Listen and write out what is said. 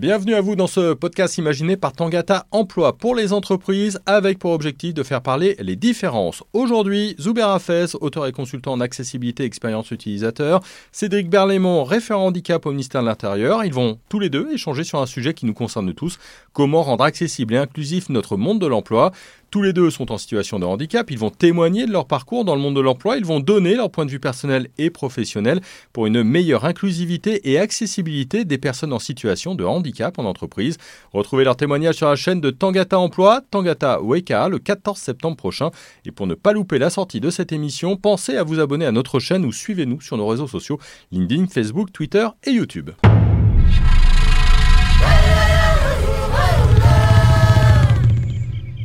Bienvenue à vous dans ce podcast imaginé par Tangata Emploi pour les entreprises avec pour objectif de faire parler les différences. Aujourd'hui, Zuber Hafez, auteur et consultant en accessibilité et expérience utilisateur, Cédric Berlaymont, référent handicap au ministère de l'Intérieur. Ils vont tous les deux échanger sur un sujet qui nous concerne tous, comment rendre accessible et inclusif notre monde de l'emploi. Tous les deux sont en situation de handicap, ils vont témoigner de leur parcours dans le monde de l'emploi, ils vont donner leur point de vue personnel et professionnel pour une meilleure inclusivité et accessibilité des personnes en situation de handicap en entreprise. Retrouvez leur témoignage sur la chaîne de Tangata Emploi, Tangata Weka, le 14 septembre prochain. Et pour ne pas louper la sortie de cette émission, pensez à vous abonner à notre chaîne ou suivez-nous sur nos réseaux sociaux LinkedIn, Facebook, Twitter et YouTube.